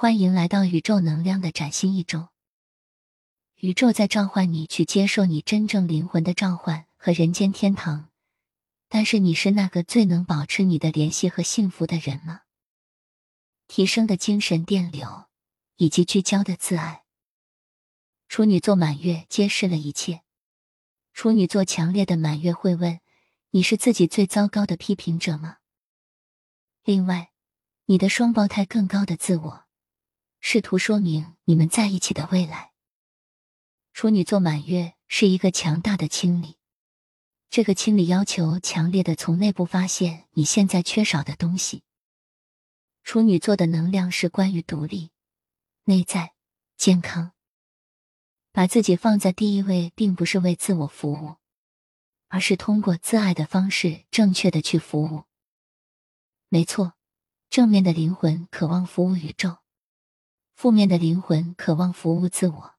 欢迎来到宇宙能量的崭新一周。宇宙在召唤你去接受你真正灵魂的召唤和人间天堂，但是你是那个最能保持你的联系和幸福的人吗？提升的精神电流，以及聚焦的自爱。处女座满月揭示了一切。处女座强烈的满月会问：你是自己最糟糕的批评者吗？另外，你的双胞胎更高的自我，试图说明你们在一起的未来。处女座满月是一个强大的清理，这个清理要求强烈的从内部发现你现在缺少的东西。处女座的能量是关于独立、内在、健康。把自己放在第一位，并不是为自我服务，而是通过自爱的方式，正确的去服务。没错，正面的灵魂渴望服务宇宙，负面的灵魂渴望服务自我。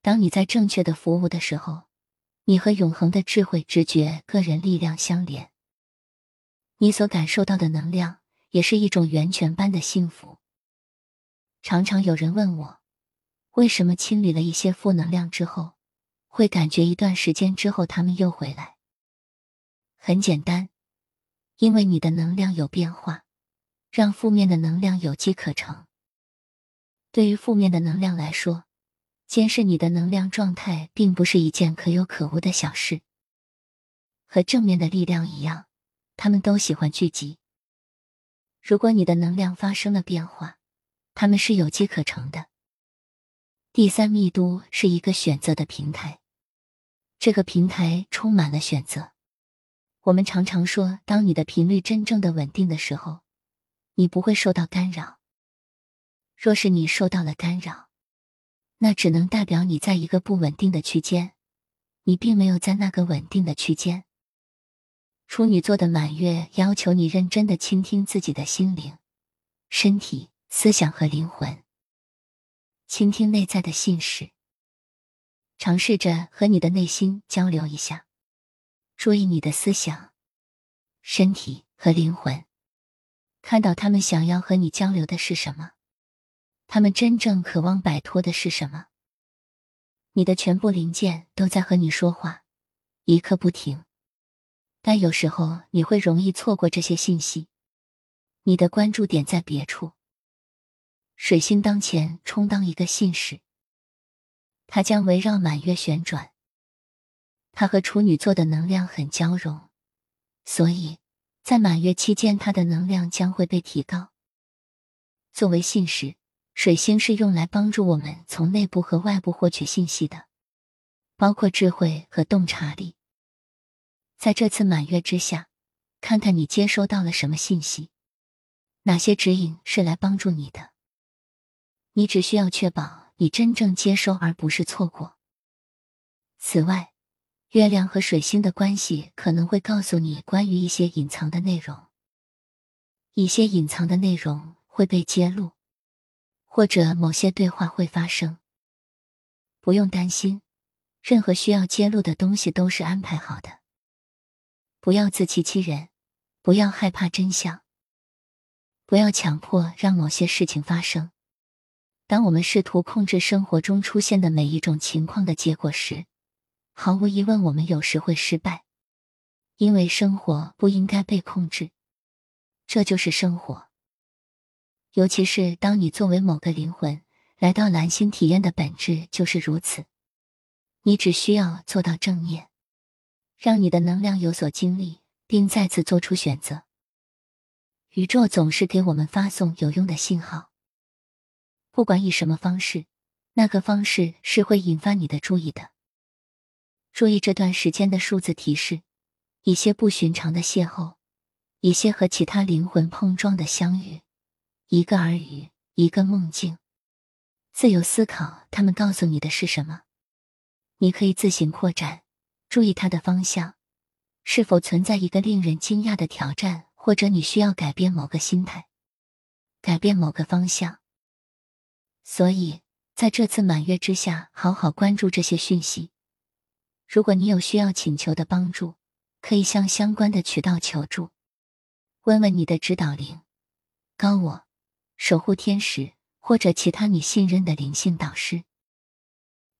当你在正确的服务的时候，你和永恒的智慧、直觉、个人力量相连，你所感受到的能量也是一种源泉般的幸福。常常有人问我。为什么清理了一些负能量之后，会感觉一段时间之后他们又回来？很简单，因为你的能量有变化，让负面的能量有机可乘。对于负面的能量来说，监视你的能量状态并不是一件可有可无的小事。和正面的力量一样，他们都喜欢聚集。如果你的能量发生了变化，他们是有机可乘的。第三密度是一个选择的平台，这个平台充满了选择。我们常常说，当你的频率真正的稳定的时候，你不会受到干扰。若是你受到了干扰，那只能代表你在一个不稳定的区间，你并没有在那个稳定的区间。处女座的满月要求你认真的倾听自己的心灵、身体、思想和灵魂。倾听内在的信使，尝试着和你的内心交流一下，注意你的思想、身体和灵魂，看到他们想要和你交流的是什么，他们真正渴望摆脱的是什么。你的全部零件都在和你说话，一刻不停。但有时候你会容易错过这些信息，你的关注点在别处。水星当前充当一个信使，它将围绕满月旋转。它和处女座的能量很交融，所以在满月期间，它的能量将会被提高。作为信使，水星是用来帮助我们从内部和外部获取信息的，包括智慧和洞察力。在这次满月之下，看看你接收到了什么信息，哪些指引是来帮助你的。你只需要确保你真正接收，而不是错过。此外，月亮和水星的关系可能会告诉你关于一些隐藏的内容，一些隐藏的内容会被揭露，或者某些对话会发生。不用担心，任何需要揭露的东西都是安排好的。不要自欺欺人，不要害怕真相，不要强迫让某些事情发生。当我们试图控制生活中出现的每一种情况的结果时，毫无疑问，我们有时会失败，因为生活不应该被控制，这就是生活。尤其是当你作为某个灵魂来到蓝星体验的本质就是如此，你只需要做到正念，让你的能量有所经历，并再次做出选择。宇宙总是给我们发送有用的信号。不管以什么方式，那个方式是会引发你的注意的。注意这段时间的数字提示，一些不寻常的邂逅，一些和其他灵魂碰撞的相遇，一个耳语，一个梦境。自由思考，他们告诉你的是什么？你可以自行扩展，注意它的方向，是否存在一个令人惊讶的挑战，或者你需要改变某个心态，改变某个方向。所以，在这次满月之下，好好关注这些讯息。如果你有需要请求的帮助，可以向相关的渠道求助。问问你的指导灵、高我、守护天使或者其他你信任的灵性导师。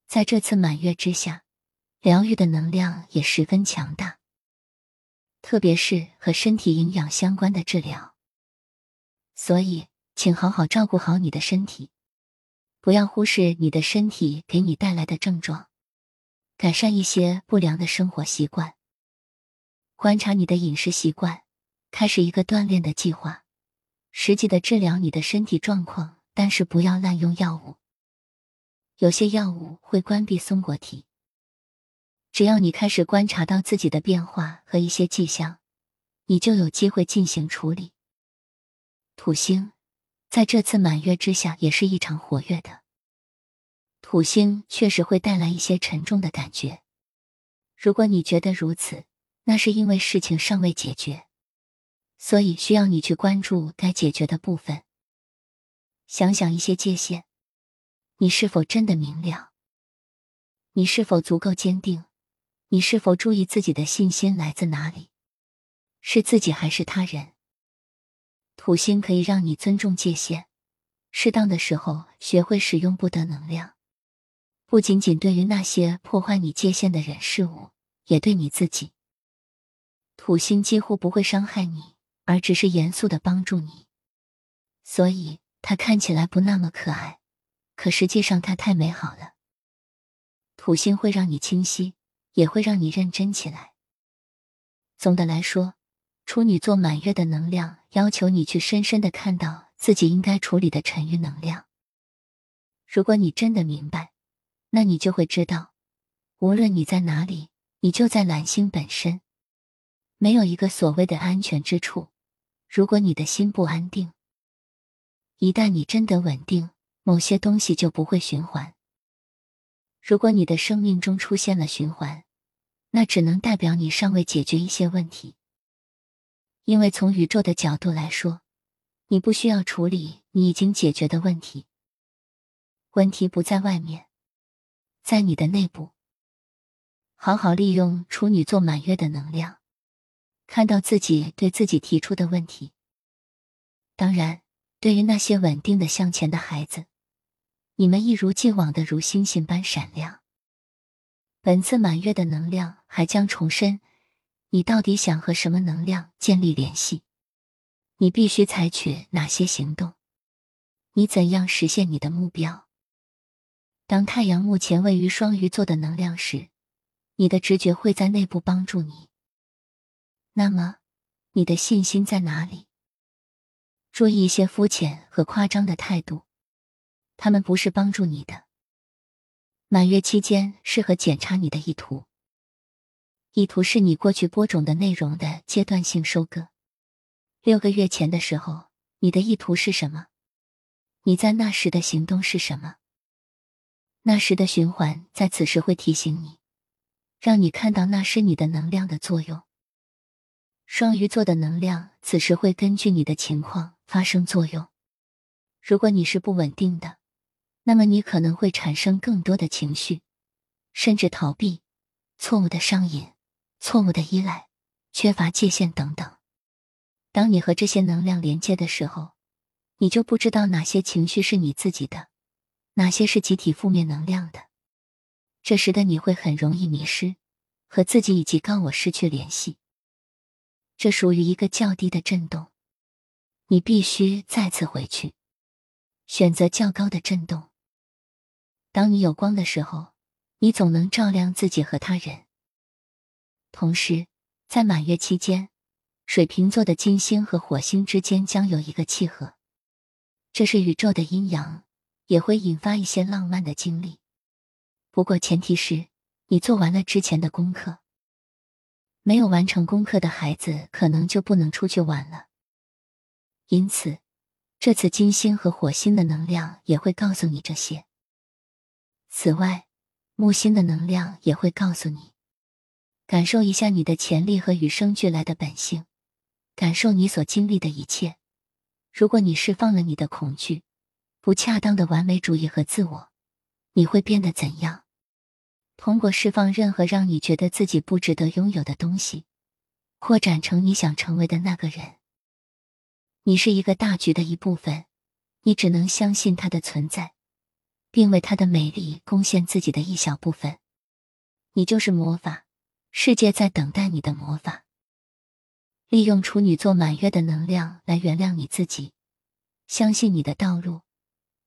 在这次满月之下，疗愈的能量也十分强大，特别是和身体营养相关的治疗。所以，请好好照顾好你的身体，不要忽视你的身体给你带来的症状，改善一些不良的生活习惯，观察你的饮食习惯，开始一个锻炼的计划，实际的治疗你的身体状况，但是不要滥用药物。有些药物会关闭松果体，只要你开始观察到自己的变化和一些迹象，你就有机会进行处理。土星在这次满月之下也是异常活跃的。土星确实会带来一些沉重的感觉。如果你觉得如此，那是因为事情尚未解决，所以需要你去关注该解决的部分。想想一些界限，你是否真的明了？你是否足够坚定？你是否注意自己的信心来自哪里？是自己还是他人？土星可以让你尊重界限，适当的时候学会使用不得能量，不仅仅对于那些破坏你界限的人事物，也对你自己。土星几乎不会伤害你，而只是严肃的帮助你，所以他看起来不那么可爱，可实际上他太美好了。土星会让你清晰，也会让你认真起来。总的来说。处女座满月的能量要求你去深深的看到自己应该处理的沉郁能量。如果你真的明白，那你就会知道，无论你在哪里，你就在蓝星本身，没有一个所谓的安全之处。如果你的心不安定，一旦你真的稳定，某些东西就不会循环。如果你的生命中出现了循环，那只能代表你尚未解决一些问题。因为从宇宙的角度来说，你不需要处理你已经解决的问题。问题不在外面，在你的内部。好好利用处女座满月的能量，看到自己对自己提出的问题。当然，对于那些稳定的向前的孩子，你们一如既往的如星星般闪亮。本次满月的能量还将重申。你到底想和什么能量建立联系？你必须采取哪些行动？你怎样实现你的目标？当太阳目前位于双鱼座的能量时，你的直觉会在内部帮助你。那么，你的信心在哪里？注意一些肤浅和夸张的态度，他们不是帮助你的。满月期间适合检查你的意图。意图是你过去播种的内容的阶段性收割。六个月前的时候，你的意图是什么？你在那时的行动是什么？那时的循环在此时会提醒你，让你看到那是你的能量的作用。双鱼座的能量此时会根据你的情况发生作用。如果你是不稳定的，那么你可能会产生更多的情绪，甚至逃避、错误的上瘾。错误的依赖、缺乏界限等等。当你和这些能量连接的时候，你就不知道哪些情绪是你自己的，哪些是集体负面能量的。这时的你会很容易迷失，和自己以及高我失去联系。这属于一个较低的震动，你必须再次回去，选择较高的震动。当你有光的时候，你总能照亮自己和他人。同时，在满月期间，水瓶座的金星和火星之间将有一个契合，这是宇宙的阴阳，也会引发一些浪漫的经历。不过，前提是你做完了之前的功课。没有完成功课的孩子，可能就不能出去玩了。因此，这次金星和火星的能量也会告诉你这些。此外，木星的能量也会告诉你。感受一下你的潜力和与生俱来的本性，感受你所经历的一切。如果你释放了你的恐惧、不恰当的完美主义和自我，你会变得怎样？通过释放任何让你觉得自己不值得拥有的东西，扩展成你想成为的那个人。你是一个大局的一部分，你只能相信它的存在，并为它的美丽贡献自己的一小部分。你就是魔法，世界在等待你的魔法。利用处女座满月的能量来原谅你自己，相信你的道路，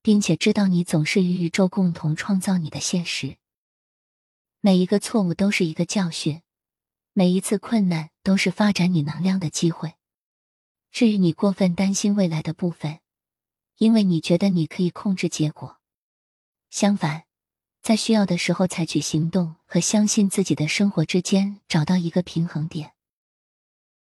并且知道你总是与宇宙共同创造你的现实。每一个错误都是一个教训，每一次困难都是发展你能量的机会。至于你过分担心未来的部分，因为你觉得你可以控制结果。相反，在需要的时候采取行动和相信自己的生活之间找到一个平衡点。